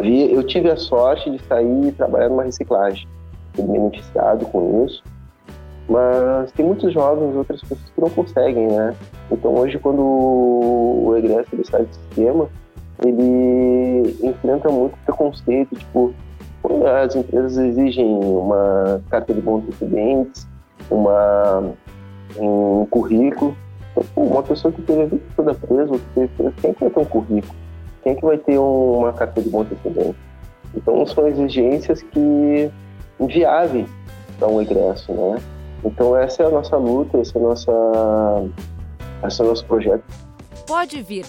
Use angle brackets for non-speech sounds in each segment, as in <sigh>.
vi, eu tive a sorte de sair e trabalhar numa reciclagem. Fui beneficiado com isso. Mas tem muitos jovens, outras pessoas que não conseguem, né? Então hoje quando o egresso ele sai do sistema, ele enfrenta muito preconceito, tipo, as empresas exigem uma carta de bons antecedentes, uma, um currículo. Então, uma pessoa que teve a vida toda presa, ou que teve presa, quem é que ter um currículo? Quem é que vai ter um, uma carta de bons antecedentes? Então são exigências que inviáveis para um egresso, né? Então essa é a nossa luta, esse é, a nossa, esse é o nosso projeto. Pode vir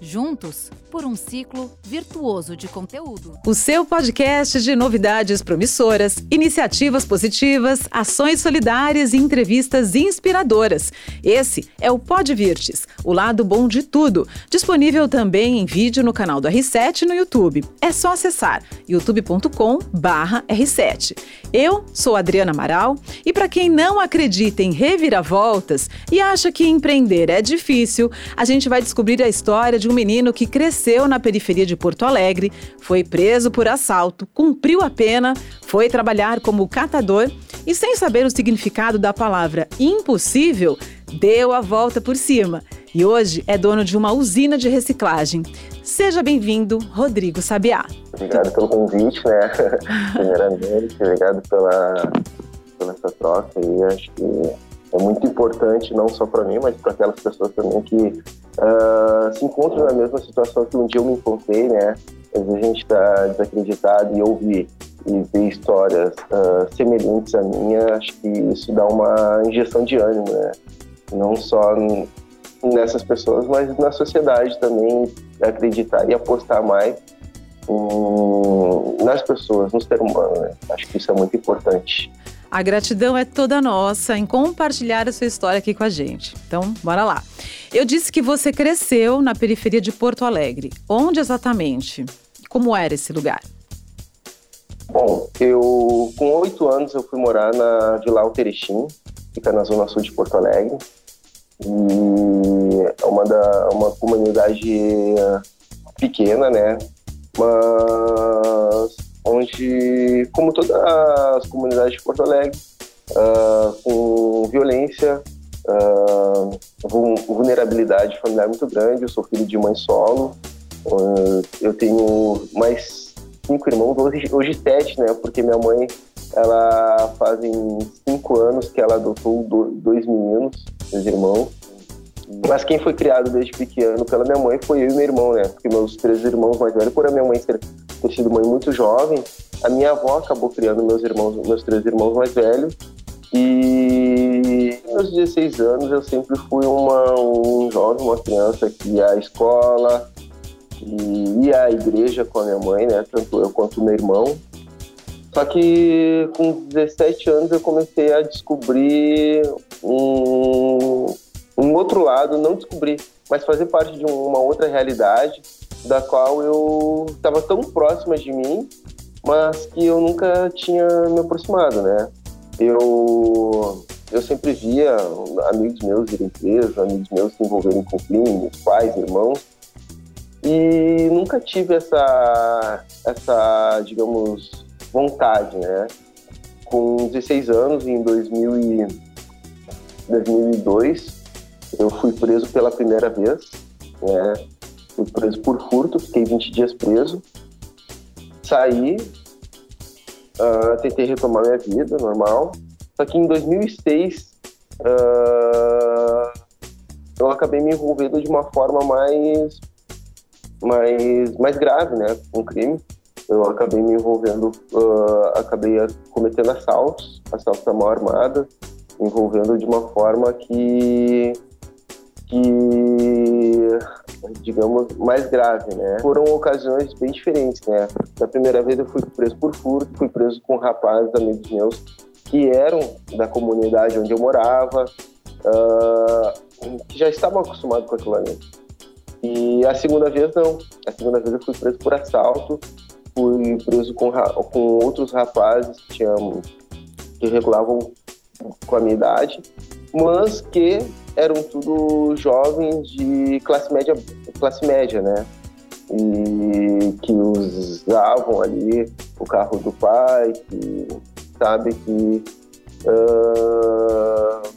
juntos por um ciclo virtuoso de conteúdo. O seu podcast de novidades promissoras, iniciativas positivas, ações solidárias e entrevistas inspiradoras. Esse é o Podvirtes, o lado bom de tudo. Disponível também em vídeo no canal do R7 no YouTube. É só acessar youtube.com/r7. Eu sou Adriana Amaral e para quem não acredita em reviravoltas e acha que empreender é difícil, a gente vai descobrir a história de um menino que cresceu na periferia de Porto Alegre, foi preso por assalto, cumpriu a pena, foi trabalhar como catador e, sem saber o significado da palavra impossível, deu a volta por cima e hoje é dono de uma usina de reciclagem. Seja bem-vindo, Rodrigo Sabiá. Obrigado pelo convite, né? <laughs> Primeiramente, obrigado pela, pela essa troca e acho que é muito importante não só para mim, mas para aquelas pessoas também que uh, se encontram na mesma situação que um dia eu me encontrei, né? Às vezes a gente está desacreditado e ouvir e ver histórias uh, semelhantes à minha, acho que isso dá uma injeção de ânimo, né? Não só nessas pessoas, mas na sociedade também acreditar e apostar mais nas pessoas, no ser humano. Né? Acho que isso é muito importante. A gratidão é toda nossa em compartilhar a sua história aqui com a gente. Então, bora lá. Eu disse que você cresceu na periferia de Porto Alegre. Onde exatamente? Como era esse lugar? Bom, eu com oito anos eu fui morar na Vila Alterechim, fica na zona sul de Porto Alegre. E é uma, da, uma comunidade pequena, né? Mas onde, como todas as comunidades de Porto Alegre, uh, com violência, uh, vulnerabilidade familiar muito grande. Eu sou filho de mãe solo. Uh, eu tenho mais cinco irmãos, hoje, hoje sete, né? Porque minha mãe, ela fazem cinco anos que ela adotou dois meninos, dois irmãos. Mas quem foi criado desde pequeno pela minha mãe foi eu e meu irmão, né? Porque meus três irmãos mais velhos, por a minha mãe ser, ter sido mãe muito jovem, a minha avó acabou criando meus irmãos, meus três irmãos mais velhos. E aos 16 anos eu sempre fui uma, um jovem, uma criança que ia à escola, e ia à igreja com a minha mãe, né? Tanto eu quanto meu irmão. Só que com 17 anos eu comecei a descobrir um, um outro lado, não descobrir, mas fazer parte de uma outra realidade da qual eu estava tão próxima de mim, mas que eu nunca tinha me aproximado, né? Eu eu sempre via amigos meus irem presos, amigos meus se envolverem com crime, pais, irmãos, e nunca tive essa, essa digamos, vontade, né? Com 16 anos, em 2000 e 2002, eu fui preso pela primeira vez, né? Fui preso por furto, fiquei 20 dias preso. Saí, uh, tentei retomar minha vida normal. Só que em 2006 uh, ah, eu acabei me envolvendo de uma forma mais, mais, mais grave, né? Um crime. Eu acabei me envolvendo, uh, acabei cometendo assaltos, assaltos à mão armada, envolvendo de uma forma que que digamos mais grave, né? Foram ocasiões bem diferentes, né? Na primeira vez eu fui preso por furto, fui preso com rapazes amigos meus que eram da comunidade onde eu morava, uh, que já estavam acostumados com aquilo ali. E a segunda vez não. A segunda vez eu fui preso por assalto, fui preso com, com outros rapazes que, tinham, que regulavam com a minha idade, mas que eram tudo jovens de classe média, classe média, né? e que usavam ali o carro do pai, que sabe que uh,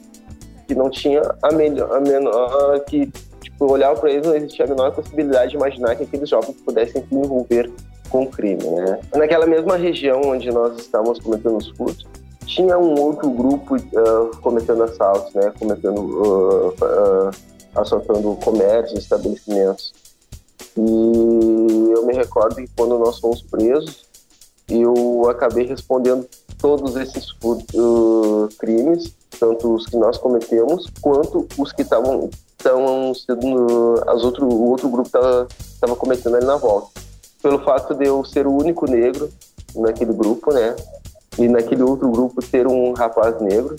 que não tinha a melhor, a menor que tipo, olhava para eles não existia a menor possibilidade de imaginar que aqueles jovens pudessem se envolver com crime, né? Naquela mesma região onde nós estávamos cometendo os furtos, tinha um outro grupo uh, cometendo assaltos, né? Cometendo uh, uh, assaltando comércios, estabelecimentos. E eu me recordo que quando nós fomos presos, eu acabei respondendo todos esses crimes, tanto os que nós cometemos, quanto os que estavam sendo as outro, o outro grupo estava cometendo ali na volta. Pelo fato de eu ser o único negro naquele grupo, né? E naquele outro grupo ter um rapaz negro,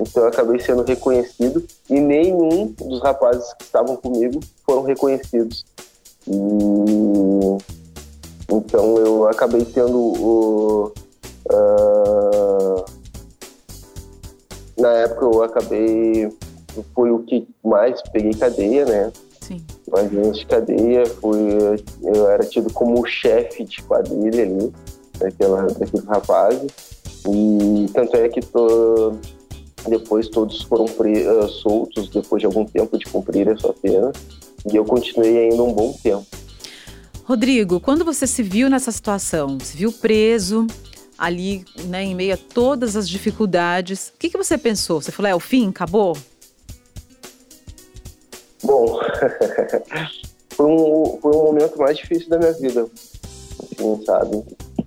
então eu acabei sendo reconhecido e nenhum dos rapazes que estavam comigo foram reconhecidos. E então eu acabei tendo o. Uh, na época eu acabei. Fui o que mais peguei cadeia, né? Sim. Mais anos de cadeia. Fui, eu era tido como o chefe de quadrilha ali, daquela, daqueles rapazes. E tanto é que tô, depois todos foram pre, uh, soltos depois de algum tempo de cumprir a sua pena. E eu continuei ainda um bom tempo. Rodrigo, quando você se viu nessa situação, se viu preso ali, né, em meio a todas as dificuldades, o que, que você pensou? Você falou, é o fim, acabou? Bom, <laughs> foi, um, foi um momento mais difícil da minha vida, assim, sabe?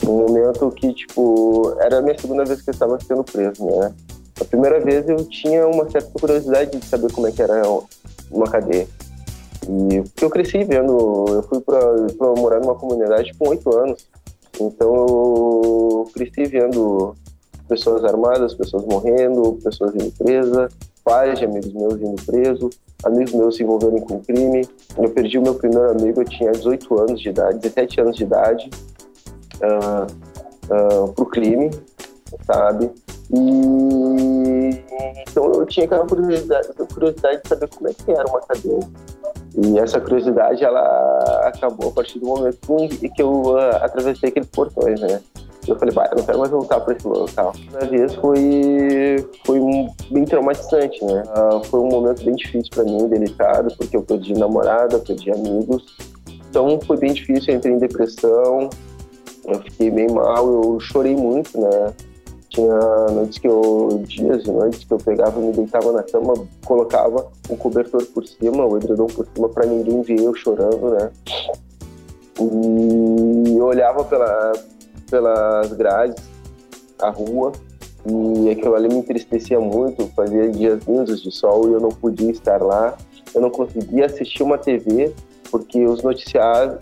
Um momento que, tipo, era a minha segunda vez que eu estava sendo preso, né? A primeira vez eu tinha uma certa curiosidade de saber como é que era uma cadeia. E porque eu cresci vendo, eu fui para morar numa comunidade com oito anos, então eu cresci vendo pessoas armadas, pessoas morrendo, pessoas indo presa, pais de amigos meus indo preso, amigos meus se envolvendo com crime. Eu perdi o meu primeiro amigo, eu tinha 18 anos de idade, 17 anos de idade, uh, uh, pro crime, sabe? E então eu tinha aquela curiosidade, curiosidade de saber como é que era uma cadeia. E essa curiosidade, ela acabou a partir do momento que eu uh, atravessei aqueles portões, né? Eu falei, vai, eu não quero mais voltar para esse local. A vez foi, foi um, bem traumatizante, né? Uh, foi um momento bem difícil para mim, delicado, porque eu perdi namorada, perdi amigos. Então foi bem difícil, eu entrei em depressão, eu fiquei bem mal, eu chorei muito, né? Tinha noites que eu, dias e noites que eu pegava, me deitava na cama, colocava um cobertor por cima, o edredom por cima, para ninguém ver eu chorando, né? E eu olhava pela, pelas grades, a rua, e aquilo ali me entristecia muito, fazia dias lindos de sol e eu não podia estar lá. Eu não conseguia assistir uma TV porque os noticiários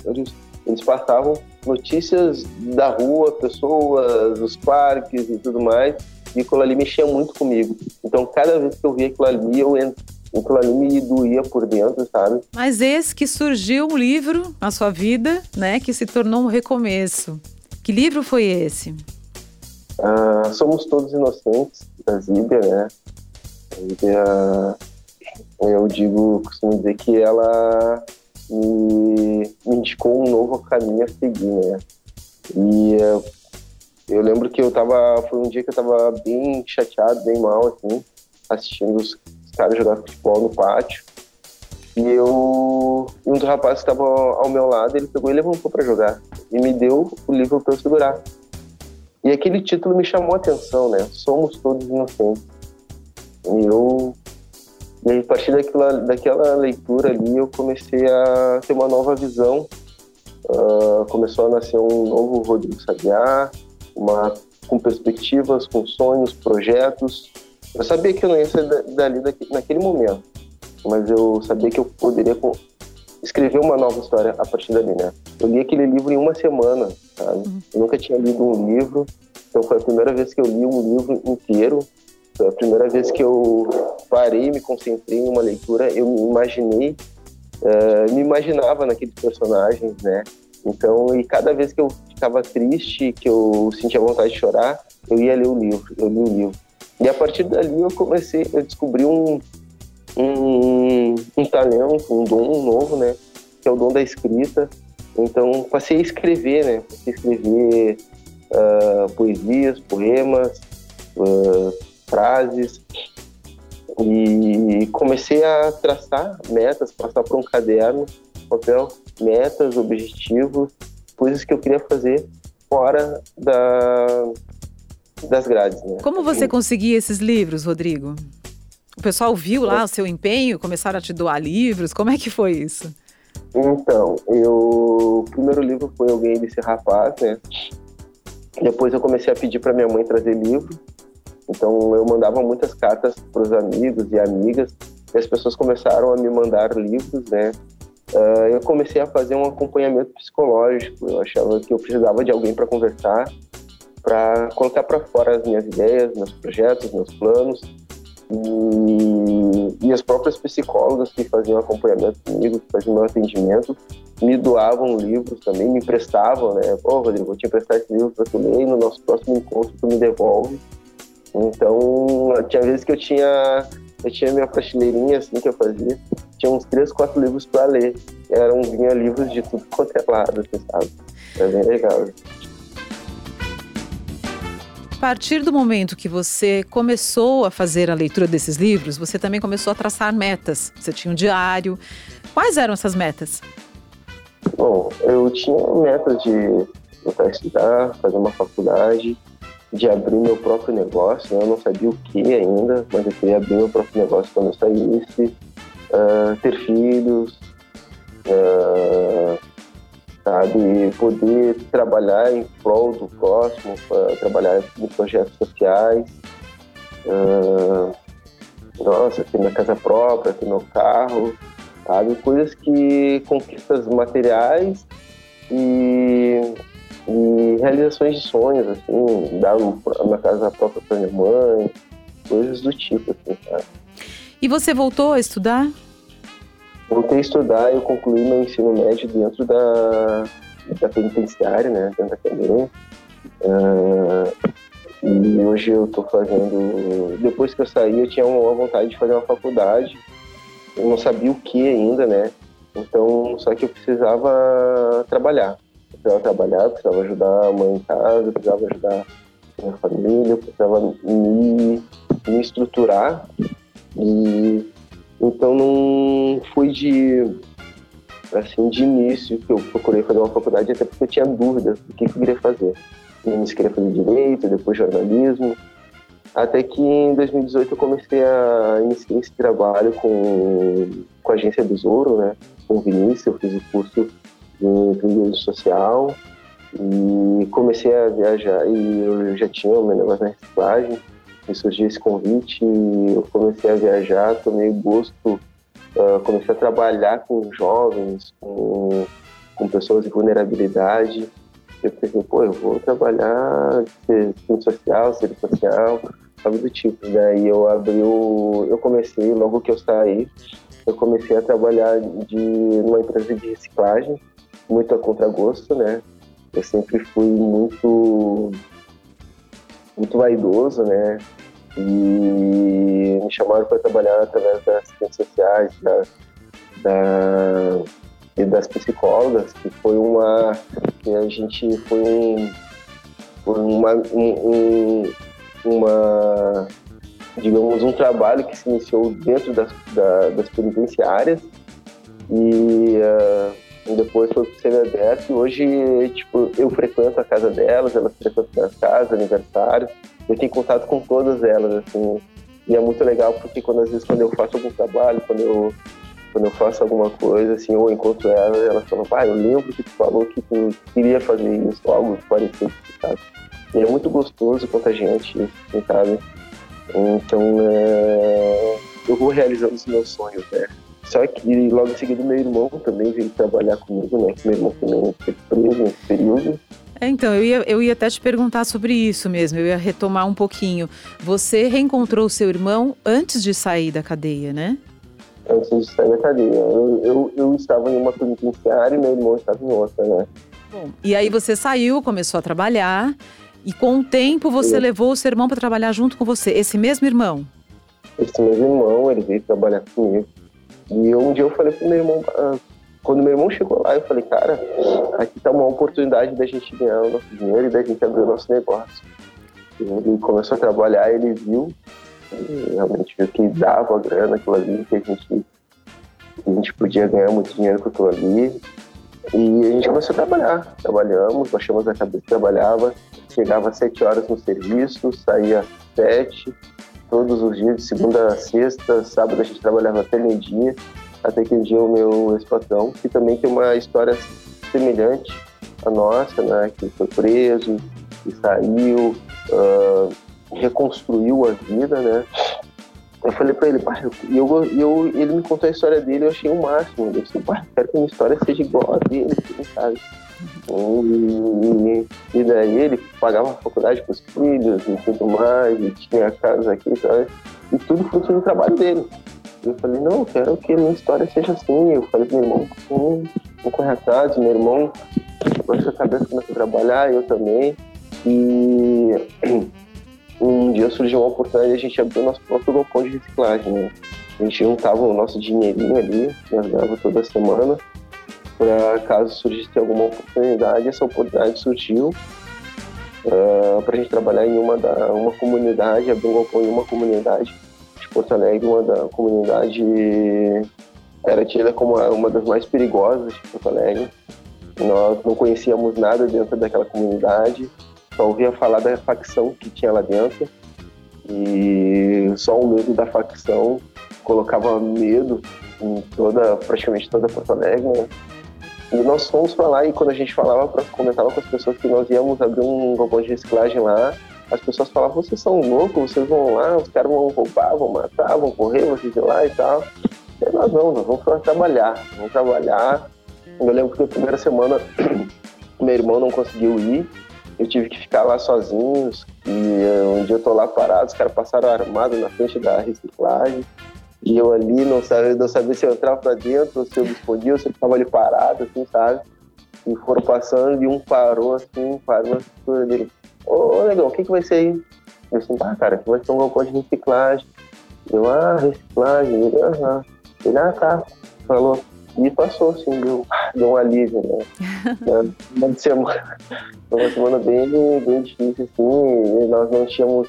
eles passavam notícias da rua, pessoas, os parques e tudo mais, e aquilo ali mexia muito comigo. Então, cada vez que eu via aquilo ali, eu aquilo ali me doía por dentro, sabe? Mas esse que surgiu um livro na sua vida, né, que se tornou um recomeço. Que livro foi esse? Ah, Somos Todos Inocentes, da Zíbia, né? Zíbia, eu digo, costumo dizer que ela me, me indicou um novo caminho a seguir, né? E eu, eu lembro que eu tava, foi um dia que eu tava bem chateado, bem mal, assim, assistindo os, os caras jogar futebol no pátio. E eu, um dos rapazes que estava ao meu lado, ele pegou e levantou para jogar e me deu o livro para eu segurar. E aquele título me chamou a atenção, né? Somos todos inocentes. E eu e aí, a partir daquela, daquela leitura ali, eu comecei a ter uma nova visão. Uh, começou a nascer um novo Rodrigo Sabiá, uma, com perspectivas, com sonhos, projetos. Eu sabia que eu não ia sair dali daqui, naquele momento, mas eu sabia que eu poderia escrever uma nova história a partir dali, né? Eu li aquele livro em uma semana, sabe? Uhum. Eu nunca tinha lido um livro, então foi a primeira vez que eu li um livro inteiro foi a primeira vez que eu parei, me concentrei em uma leitura, eu me imaginei, uh, me imaginava naqueles personagens, né? Então, e cada vez que eu ficava triste, que eu sentia vontade de chorar, eu ia ler o livro, eu li o livro. E a partir dali eu comecei, eu descobri um, um, um talento, um dom novo, né? Que é o dom da escrita. Então passei a escrever, né? Passei a escrever uh, poesias, poemas, uh, frases e comecei a traçar metas, passar por um caderno, papel, metas, objetivos, coisas que eu queria fazer fora da, das grades. Né? Como você conseguia esses livros, Rodrigo? O pessoal viu lá o seu empenho, começaram a te doar livros, como é que foi isso? Então, eu, o primeiro livro foi Alguém desse Rapaz, né? Depois eu comecei a pedir para minha mãe trazer livro. Então eu mandava muitas cartas para os amigos e amigas e as pessoas começaram a me mandar livros, né? Uh, eu comecei a fazer um acompanhamento psicológico. Eu achava que eu precisava de alguém para conversar, para colocar para fora as minhas ideias, meus projetos, meus planos. E, e as próprias psicólogas que faziam acompanhamento comigo, que faziam meu atendimento, me doavam livros também, me emprestavam, né? Pô, Rodrigo, vou te emprestar esse livro para tu ler e no nosso próximo encontro tu me devolve. Então, tinha vezes que eu tinha eu tinha minha prateleirinha assim que eu fazia, tinha uns três, quatro livros para ler. Eram vinha livros de tudo quanto é lado, assim, sabe? É bem legal. A partir do momento que você começou a fazer a leitura desses livros, você também começou a traçar metas. Você tinha um diário. Quais eram essas metas? Bom, eu tinha metas de voltar a estudar, fazer uma faculdade, de abrir meu próprio negócio. Né? Eu não sabia o que ainda, mas eu queria abrir meu próprio negócio quando eu saísse, uh, ter filhos, uh, sabe, poder trabalhar em prol do próximo, uh, trabalhar em projetos sociais. nossa, ter minha casa própria, ter meu carro, sabe, coisas que conquistas materiais e e realizações de sonhos, assim, dar uma casa própria para minha mãe, coisas do tipo, assim, sabe? E você voltou a estudar? Voltei a estudar e eu concluí meu ensino médio dentro da, da penitenciária, né, dentro da cadeia. Uh, e hoje eu estou fazendo. Depois que eu saí, eu tinha uma vontade de fazer uma faculdade. Eu não sabia o que ainda, né? Então, só que eu precisava trabalhar precisava trabalhar, precisava ajudar a mãe em casa, precisava ajudar minha família, precisava me, me estruturar. E então não foi de assim de início que eu procurei fazer uma faculdade, até porque eu tinha dúvidas do que eu queria fazer. Eu queria fazer direito, depois jornalismo. Até que em 2018 eu comecei a iniciar esse trabalho com, com a agência Besouro, né? Com o Vinícius, eu fiz o curso de empreendedorismo social e comecei a viajar e eu já tinha o meu negócio na reciclagem e surgiu esse convite e eu comecei a viajar, tomei gosto, uh, comecei a trabalhar com jovens, com, com pessoas de vulnerabilidade. Eu pensei, pô, eu vou trabalhar serviço social, serviço social, algo do tipo. Daí eu abri o, eu comecei, logo que eu saí, eu comecei a trabalhar de numa empresa de reciclagem muito a contragosto, né? Eu sempre fui muito muito vaidoso, né? E me chamaram para trabalhar através das assistentes sociais, da, da, e das psicólogas, que foi uma que a gente foi um, uma um, um, uma digamos um trabalho que se iniciou dentro das, da, das penitenciárias e uh, depois foi pro semi-aberto e hoje, tipo, eu frequento a casa delas, elas frequentam minha casa, aniversário, eu tenho contato com todas elas, assim, e é muito legal porque quando às vezes quando eu faço algum trabalho, quando eu quando eu faço alguma coisa, assim, ou encontro elas, elas falam, pai, eu lembro que tu falou que tu queria fazer isso, algo parecido, sabe? E é muito gostoso, contagiante, assim, sabe? Então, é... eu vou realizando os meus sonhos, né? Só que logo em seguida meu irmão também veio trabalhar comigo, né? Meu irmão também foi preso nesse período. É, então, eu ia, eu ia até te perguntar sobre isso mesmo, eu ia retomar um pouquinho. Você reencontrou o seu irmão antes de sair da cadeia, né? Antes de sair da cadeia. Eu, eu, eu estava em uma penitenciária e meu irmão estava em outra, né? Bom, e aí você saiu, começou a trabalhar, e com o tempo você Sim. levou o seu irmão para trabalhar junto com você, esse mesmo irmão? Esse mesmo irmão, ele veio trabalhar comigo. E um dia eu falei pro meu irmão, ah, quando meu irmão chegou lá, eu falei, cara, aqui tá uma oportunidade da gente ganhar o nosso dinheiro e da gente abrir o nosso negócio. Ele começou a trabalhar, ele viu, realmente viu que dava a grana aquilo ali, que a gente, a gente podia ganhar muito dinheiro com aquilo ali. E a gente começou a trabalhar. Trabalhamos, baixamos a cabeça, trabalhava, chegava às sete horas no serviço, saía às sete, todos os dias, de segunda a sexta, sábado a gente trabalhava até meio-dia, até que um dia o meu ex-patrão, que também tem uma história semelhante à nossa, né, que foi preso, que saiu, uh, reconstruiu a vida, né, eu falei pra ele, pai, eu, eu, ele me contou a história dele, eu achei o máximo. Eu disse, pai, quero que a minha história seja igual a dele, assim, sabe? E, e, daí ele pagava a faculdade para os filhos e tudo mais, e tinha casa aqui, sabe? E tudo fruto do trabalho dele. E eu falei, não, eu quero que a minha história seja assim. Eu falei pro meu irmão, vamos correr atrás, meu irmão, com a cabeça começou a trabalhar, eu também. E <clears throat> um dia surgiu uma oportunidade de a gente abrir o nosso próprio galpão de reciclagem. Né? A gente juntava o nosso dinheirinho ali, nós dava toda semana, para caso surgisse alguma oportunidade. Essa oportunidade surgiu uh, ah, para a gente trabalhar em uma, da, uma comunidade, abrir um galpão em uma comunidade de Porto Alegre, uma da comunidade era tida como uma das mais perigosas de Porto Alegre. Nós não conhecíamos nada dentro daquela comunidade, só ouvia falar da facção que tinha lá dentro e só o medo da facção colocava medo em toda, praticamente toda Porto Alegre, né? Nós fomos para lá e quando a gente falava, comentava com as pessoas que nós íamos abrir um galpão de reciclagem lá, as pessoas falavam, vocês são loucos, vocês vão lá, os caras vão roubar, vão matar, vão correr, vocês ir lá e tal. E nós não, nós vamos para trabalhar, vamos trabalhar. Eu lembro que a primeira semana <clears throat> meu irmão não conseguiu ir, eu tive que ficar lá sozinho. E um dia eu tô lá parado, os caras passaram armado na frente da reciclagem. E eu ali não sabia, não sabia se eu entrava pra dentro, ou se eu me escondia, ou se eu tava ali parado, assim, sabe? E foram passando e um parou assim, parou na cintura dele. Ô, ô negão, o que que vai ser aí? Eu assim, ah, cara, aqui vai ser um galpão de reciclagem. Eu, ah, reciclagem, ele, aham. Ele, ah, tá. Falou, e passou, assim, deu, <laughs> deu um alívio, né? <laughs> uma semana, <laughs> uma semana bem, bem difícil, assim, nós não tínhamos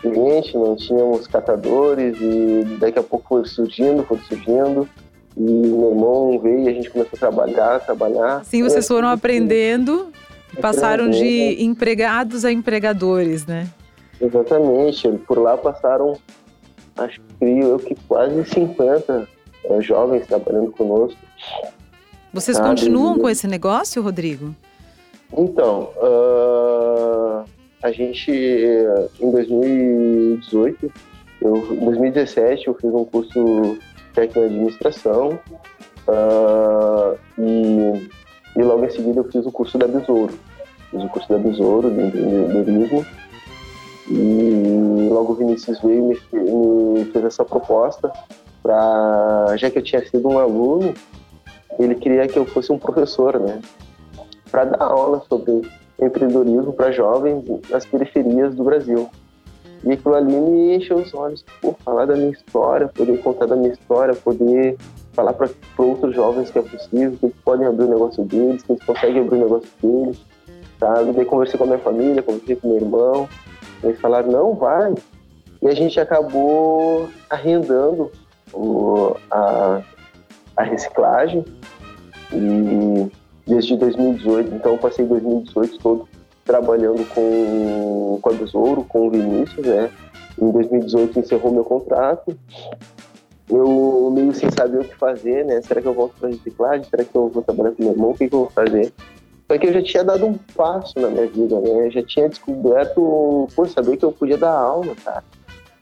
cliente, não tínhamos catadores, e daqui a pouco foi surgindo, foi surgindo, e meu irmão veio e a gente começou a trabalhar, trabalhar. Sim, vocês foram aprendendo, passaram de empregados a empregadores, né? Exatamente, por lá passaram, acho que eu que quase 50 é, jovens trabalhando conosco. Vocês sabe? continuam com esse negócio, Rodrigo? Então, uh, a gente, em 2018, eu, em 2017, eu fiz um curso técnico em administração uh, e, e logo em seguida eu fiz o curso da Besouro. Fiz o curso da Besouro, de empreendedorismo. E logo o Vinícius veio e me, me fez essa proposta para já que eu tinha sido um aluno, ele queria que eu fosse um professor, né? Para dar aula sobre empreendedorismo para jovens nas periferias do Brasil. E aquilo ali me encheu os olhos, por falar da minha história, poder contar da minha história, poder falar para outros jovens que é possível, que eles podem abrir o negócio deles, que eles conseguem abrir o negócio deles, sabe? Daí conversei com a minha família, conversei com meu irmão, eles falaram, não, vai. E a gente acabou arrendando o, a, a reciclagem e desde 2018, então eu passei 2018 todo trabalhando com, com a Besouro, com o Vinícius, né? Em 2018 encerrou meu contrato. Eu meio sem saber o que fazer, né? Será que eu volto para reciclagem? Será que eu vou trabalhar com meu irmão? O que, que eu vou fazer? Só que eu já tinha dado um passo na minha vida, né? Eu já tinha descoberto, por saber que eu podia dar aula, cara.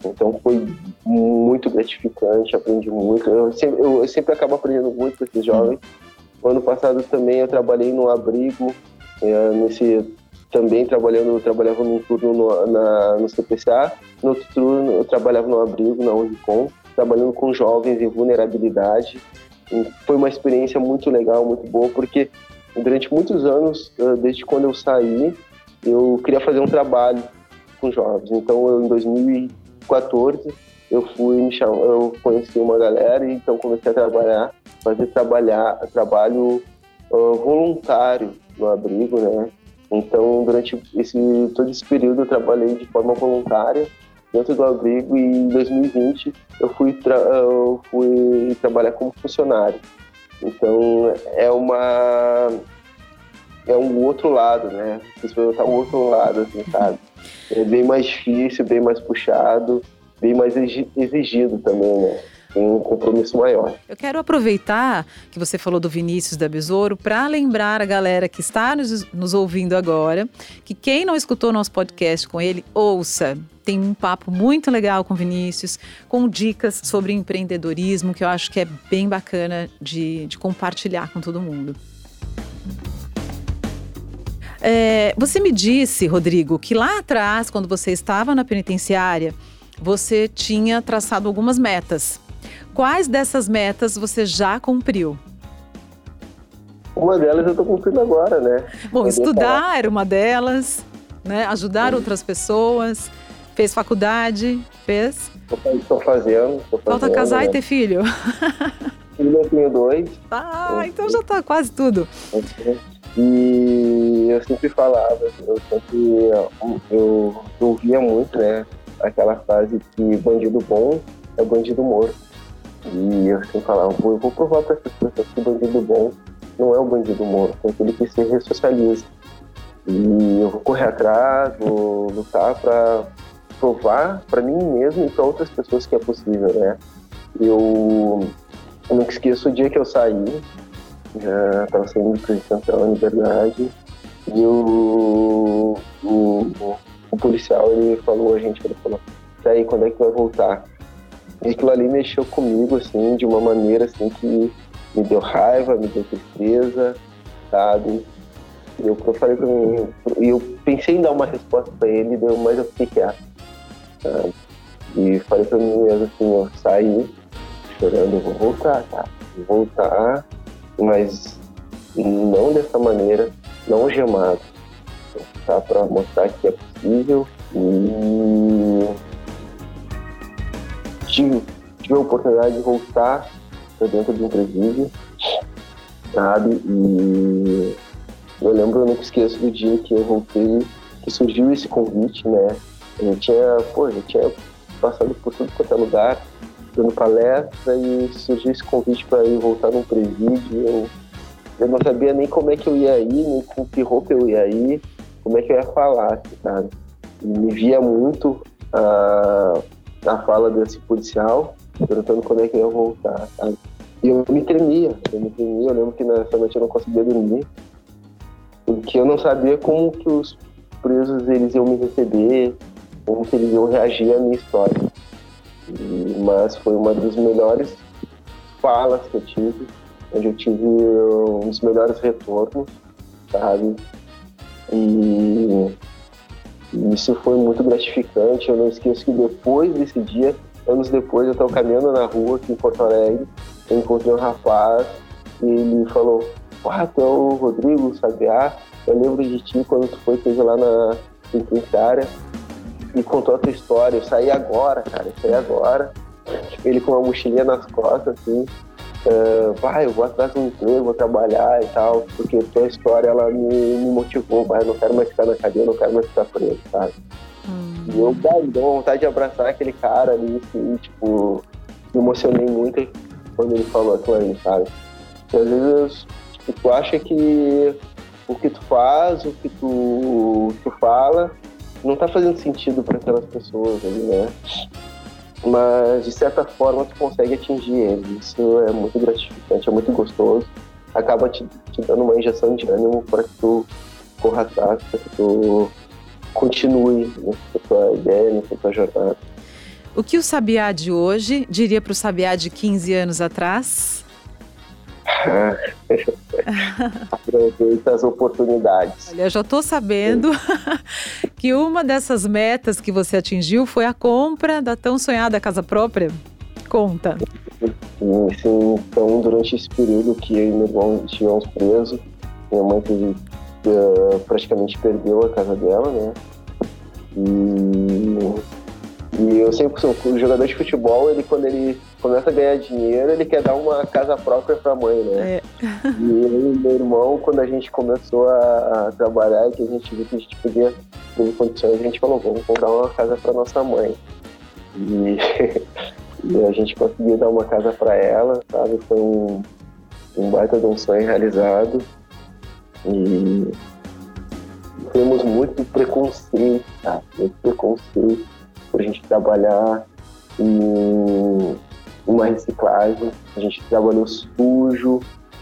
Então foi muito gratificante, aprendi muito. Eu sempre, eu sempre acabo aprendendo muito com esses jovens. Ano passado também eu trabalhei no abrigo, é, nesse também trabalhando, eu trabalhava num turno no, na, no CPCA, no outro turno eu trabalhava no abrigo, na Unicom, trabalhando com jovens em vulnerabilidade. E foi uma experiência muito legal, muito boa, porque durante muitos anos, desde quando eu saí, eu queria fazer um trabalho com jovens. Então, eu, em 2000 2014 eu fui me chamar, eu conheci uma galera e então comecei a trabalhar fazer trabalhar, trabalho uh, voluntário no abrigo, né? Então, durante esse, todo esse período, eu trabalhei de forma voluntária dentro do abrigo e em 2020 eu fui, tra eu fui trabalhar como funcionário. Então, é uma... é um outro lado, né? Vocês perguntar o outro lado, assim, sabe? É bem mais difícil, bem mais puxado, bem mais exigido também, né? Um compromisso maior. Eu quero aproveitar que você falou do Vinícius da Besouro para lembrar a galera que está nos, nos ouvindo agora que quem não escutou nosso podcast com ele, ouça. Tem um papo muito legal com Vinícius, com dicas sobre empreendedorismo que eu acho que é bem bacana de, de compartilhar com todo mundo. É, você me disse, Rodrigo, que lá atrás, quando você estava na penitenciária, você tinha traçado algumas metas Quais dessas metas você já cumpriu? Uma delas eu estou cumprindo agora, né? Bom, estudar era uma delas, né? Ajudar Sim. outras pessoas. Fez faculdade? Fez? Estou fazendo, fazendo. Falta casar né? e ter filho? <laughs> Filho eu tenho dois. Ah, então já está quase tudo. E eu sempre falava, eu sempre eu, eu ouvia muito, né? Aquela frase que bandido bom é bandido morto. E eu sempre falava, eu vou provar para essas pessoas que o bandido bom não é o bandido morto, é aquele que se ressocializa. E eu vou correr atrás, vou lutar para provar para mim mesmo e para outras pessoas que é possível, né? Eu, eu nunca esqueço o dia que eu saí, já estava saindo do Presidente Liberdade, e o, o, o, policial ele falou a gente, ele falou, e aí, quando é que vai voltar? E aquilo ali mexeu comigo, assim, de uma maneira, assim, que me deu raiva, me deu tristeza, sabe? E eu, eu falei pra mim, eu pensei em dar uma resposta pra ele, deu, mas eu fiquei quieto, sabe? E falei pra mim mesmo, assim, eu saí chorando, vou voltar, tá? Vou voltar, mas não dessa maneira, não gemado, tá? Pra mostrar que é possível e tive, tive a oportunidade de voltar para dentro de um presídio, sabe? E eu lembro, eu nunca esqueço do dia que eu voltei, que surgiu esse convite, né? Eu tinha, pô, eu tinha passado por tudo quanto é lugar, dando palestra e surgiu esse convite para ir voltar num presídio. Eu, eu não sabia nem como é que eu ia ir, nem com que roupa eu ia ir, como é que eu ia falar, sabe? E me via muito uh, a fala desse policial, perguntando quando é que eu ia voltar, sabe? E eu me tremia, eu me tremia, eu lembro que nessa noite eu não conseguia dormir, porque eu não sabia como que os presos eles iam me receber, como que eles iam reagir à minha história. E, mas foi uma das melhores falas que eu tive, onde eu tive um dos melhores retornos, sabe? E isso foi muito gratificante. Eu não esqueço que depois desse dia, anos depois, eu estava caminhando na rua aqui em Porto Alegre, eu encontrei um rapaz e ele falou: Ah, tu é o Rodrigo Sabiá, eu lembro de ti quando tu foi, fez lá na penitenciária e contou a tua história. Eu saí agora, cara, eu saí agora. Ele com uma mochilinha nas costas, assim, uh, vai, eu vou atrás de um emprego, vou trabalhar e tal, porque tua história ela me, me motivou, vai, eu não quero mais ficar na cadeia, não quero mais ficar preso, sabe? Hum. E eu dei vontade de abraçar aquele cara ali, assim, tipo, me emocionei muito quando ele falou aquilo ali, sabe? Porque às vezes, tipo, tu acha que o que tu faz, o que tu, tu fala, não tá fazendo sentido para aquelas pessoas ali, né? Mas de certa forma tu consegue atingir ele. Isso é muito gratificante, é muito gostoso. Acaba te, te dando uma injeção de ânimo para que tu corra atrás, para que tu continue nessa tua ideia, nessa tua jornada. O que o Sabiá de hoje diria para o Sabiá de 15 anos atrás? Aproveita as oportunidades. Olha, eu já estou sabendo <laughs> que uma dessas metas que você atingiu foi a compra da tão sonhada casa própria. Conta. Sim. Então, durante esse período que eu e meu irmão estivemos presos, minha mãe teve, uh, praticamente perdeu a casa dela, né? E, E eu sempre sou o jogador de futebol, ele quando ele começa a ganhar dinheiro, ele quer dar uma casa própria para a mãe, né? É. E eu e meu irmão, quando a gente começou a, a trabalhar, que a gente viu que a gente podia ter condições, a gente falou, vamos comprar uma casa para nossa mãe. E, <laughs> e, a gente conseguiu dar uma casa para ela, sabe? Foi um, um baita de um sonho realizado. E temos muito preconceito, tá? Muito preconceito por a gente trabalhar em uma reciclagem, a gente trabalhou sujo,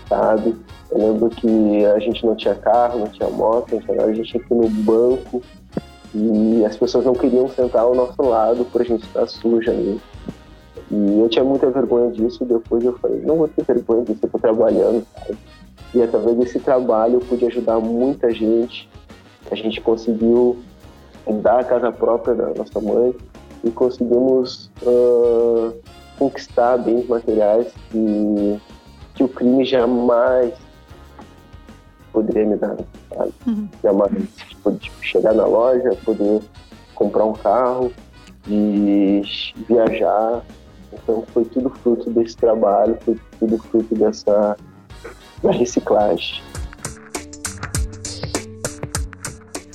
sabe? Eu lembro que a gente não tinha carro, não tinha moto, nada, a gente tinha que no banco e as pessoas não queriam sentar ao nosso lado por a gente estar suja ali. E eu tinha muita vergonha disso, depois eu falei, não vou ter vergonha disso, eu tô trabalhando, sabe? E através desse trabalho eu pude ajudar muita gente, a gente conseguiu dar a casa própria da nossa mãe e conseguimos uh, conquistar bens materiais que, que o crime jamais poderia me dar. Uhum. Jamais tipo, tipo, chegar na loja, poder comprar um carro e viajar. Então foi tudo fruto desse trabalho, foi tudo fruto dessa da reciclagem.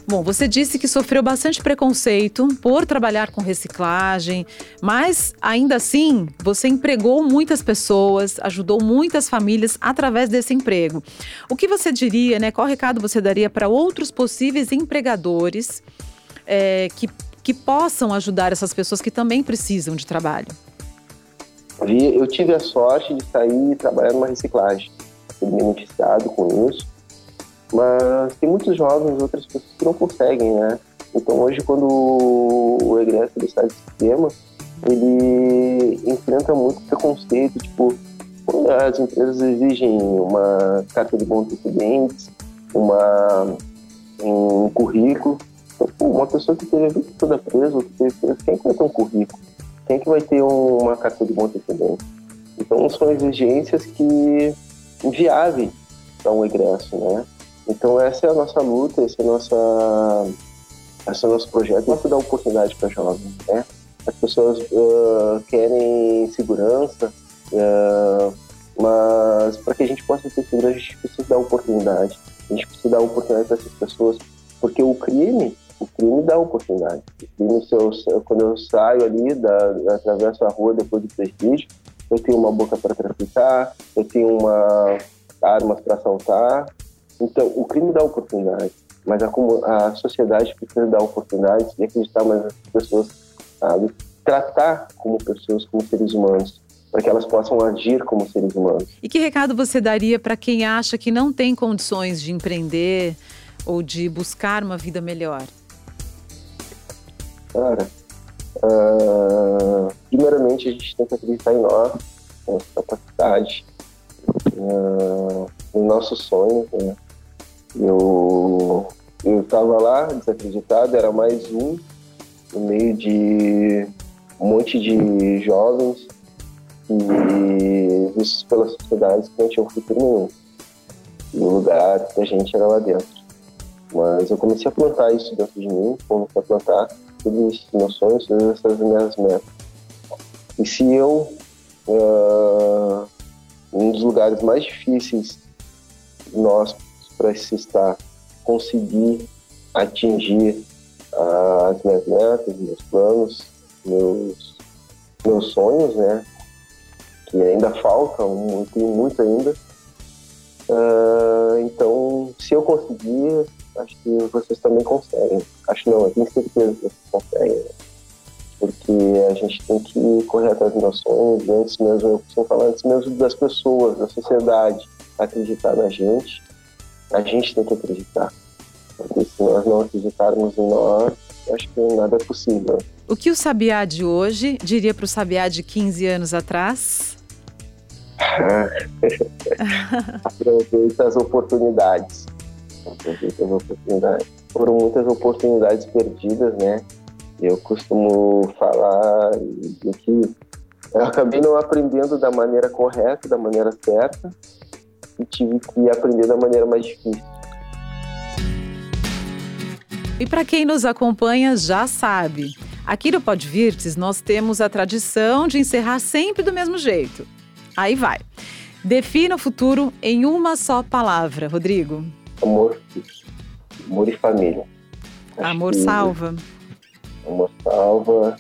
Bom, você disse que sofreu bastante preconceito por trabalhar com reciclagem, mas ainda assim você empregou muitas pessoas, ajudou muitas famílias através desse emprego. O que você diria, né? Qual recado você daria para outros possíveis empregadores é, que, que possam ajudar essas pessoas que também precisam de trabalho? Eu tive a sorte de sair e trabalhar numa reciclagem. Fui beneficiado com isso mas tem muitos jovens, outras pessoas que não conseguem, né? Então hoje quando o egresso do estado de sistema, ele enfrenta muito preconceito, tipo, as empresas exigem uma carta de bons antecedentes, uma, um currículo. Então, uma pessoa que teve a vida toda presa, que teve preso, quem que vai ter um currículo? Quem que vai ter uma carta de bons antecedentes? Então são exigências que inviáveis para um egresso, né? Então essa é a nossa luta, esse é, nossa, esse é o nosso projeto, nossa dar oportunidade para jovens, né? As pessoas uh, querem segurança, uh, mas para que a gente possa ter segurança, a gente precisa dar oportunidade. A gente precisa dar oportunidade para essas pessoas, porque o crime, o crime dá oportunidade. O crime, se eu, quando eu saio ali, da, atravesso a rua depois do prestígio, eu tenho uma boca para traficar, eu tenho uma armas para assaltar, então, o crime dá oportunidade, mas a, a sociedade precisa dar oportunidade e acreditar mais nas pessoas, sabe? Tratar como pessoas, como seres humanos, para que elas possam agir como seres humanos. E que recado você daria para quem acha que não tem condições de empreender ou de buscar uma vida melhor? Cara, uh, primeiramente a gente tem que acreditar em nós, nossa capacidade, uh, em nossos sonhos, né? Eu eu estava lá desacreditado, era mais um no meio de um monte de jovens e vistos pela sociedade que não tinham futuro nenhum. E o lugar da gente era lá dentro. Mas eu comecei a plantar isso dentro de mim, comecei a plantar todos esses meus sonhos, todas essas minhas metas. E se eu, uh, um dos lugares mais difíceis nós para se estar conseguir atingir as minhas metas, meus planos, meus, meus sonhos, né? Que ainda faltam, tem muito ainda. Uh, então, se eu conseguir, acho que vocês também conseguem. Acho não, eu tenho certeza que vocês conseguem. Né? Porque a gente tem que correr atrás dos nossos sonhos, antes mesmo, eu costumo falar antes mesmo das pessoas, da sociedade, acreditar na gente a gente tem que acreditar. Porque se nós não acreditarmos em nós, acho que nada é possível. O que o Sabiá de hoje diria para o Sabiá de 15 anos atrás? <laughs> Aproveita as oportunidades. Aproveita as oportunidades. Foram muitas oportunidades perdidas, né? Eu costumo falar que eu acabei não aprendendo da maneira correta, da maneira certa, e tive que aprender da maneira mais difícil. E para quem nos acompanha já sabe, Aqui no Podvirtes, nós temos a tradição de encerrar sempre do mesmo jeito. Aí vai. Defina o futuro em uma só palavra, Rodrigo. Amor. Amor e família. Acho amor salva. Amor salva.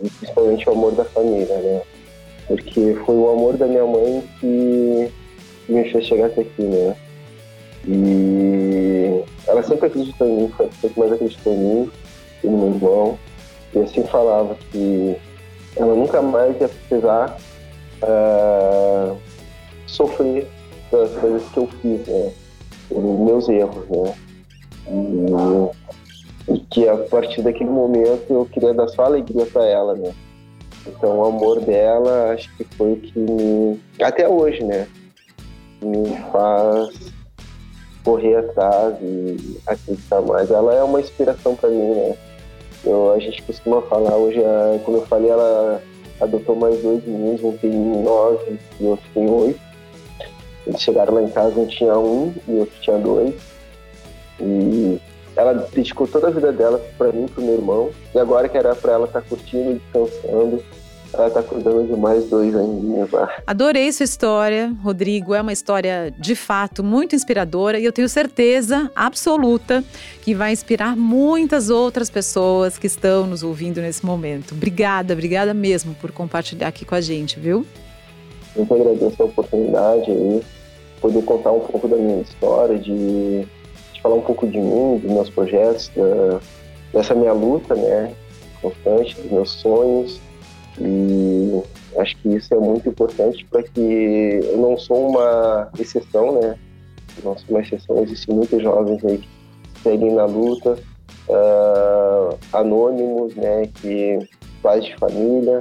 E principalmente o amor da família, né? Porque foi o amor da minha mãe que me fez chegar até aqui, né? E ela sempre acreditou em mim, foi que mais acreditou em mim e no meu irmão. E assim falava que ela nunca mais ia precisar uh, sofrer das coisas que eu fiz, né? Os meus erros, né? E, e, que a partir daquele momento eu queria dar só alegria para ela, né? Então o amor dela acho que foi o que me, até hoje, né? Me faz correr atrás e acreditar mais. Ela é uma inspiração para mim, né? Eu, a gente costuma falar hoje, como eu falei, ela adotou mais dois meninos, um tem nove e outro tem oito. Eles chegaram lá em casa, um tinha um e outro tinha dois. E ela dedicou toda a vida dela para mim, pro meu irmão. E agora que era para ela estar tá curtindo, descansando, ela está cuidando de mais dois aninhos lá. Adorei sua história, Rodrigo. É uma história de fato muito inspiradora e eu tenho certeza absoluta que vai inspirar muitas outras pessoas que estão nos ouvindo nesse momento. Obrigada, obrigada mesmo por compartilhar aqui com a gente, viu? Muito agradeço a oportunidade aí, poder contar um pouco da minha história, de, de falar um pouco de mim, dos meus projetos, da, dessa minha luta, né, constante, dos meus sonhos e acho que isso é muito importante para que eu não sou uma exceção, né? Não sou uma exceção, existem muitos jovens aí que seguem na luta, uh, anônimos, né? Que pais de família.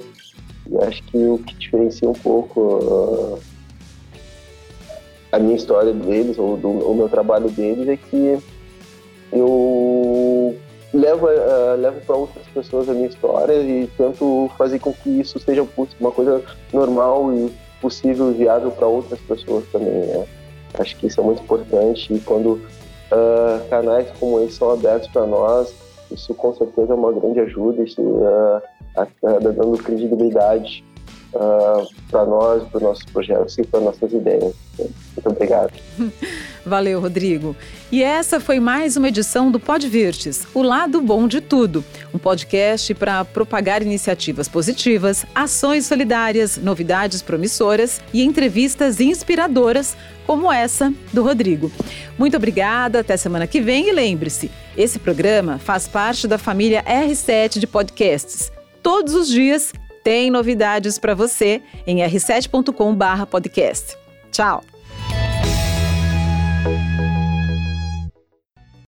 E acho que o que diferencia um pouco uh, a minha história deles, ou do, o meu trabalho deles, é que eu levo, uh, levo para outras pessoas a minha história e tento fazer com que isso seja uma coisa normal e possível viável para outras pessoas também, né? Acho que isso é muito importante e quando uh, canais como esse são abertos para nós, isso com certeza é uma grande ajuda, isso uh, dando credibilidade para nós, para os nossos projetos e para nossas ideias. Muito obrigado. <laughs> Valeu, Rodrigo. E essa foi mais uma edição do Podvirtes, o lado bom de tudo. Um podcast para propagar iniciativas positivas, ações solidárias, novidades promissoras e entrevistas inspiradoras, como essa do Rodrigo. Muito obrigada, até semana que vem e lembre-se, esse programa faz parte da família R7 de podcasts. Todos os dias tem novidades para você em r7.com/podcast. Tchau.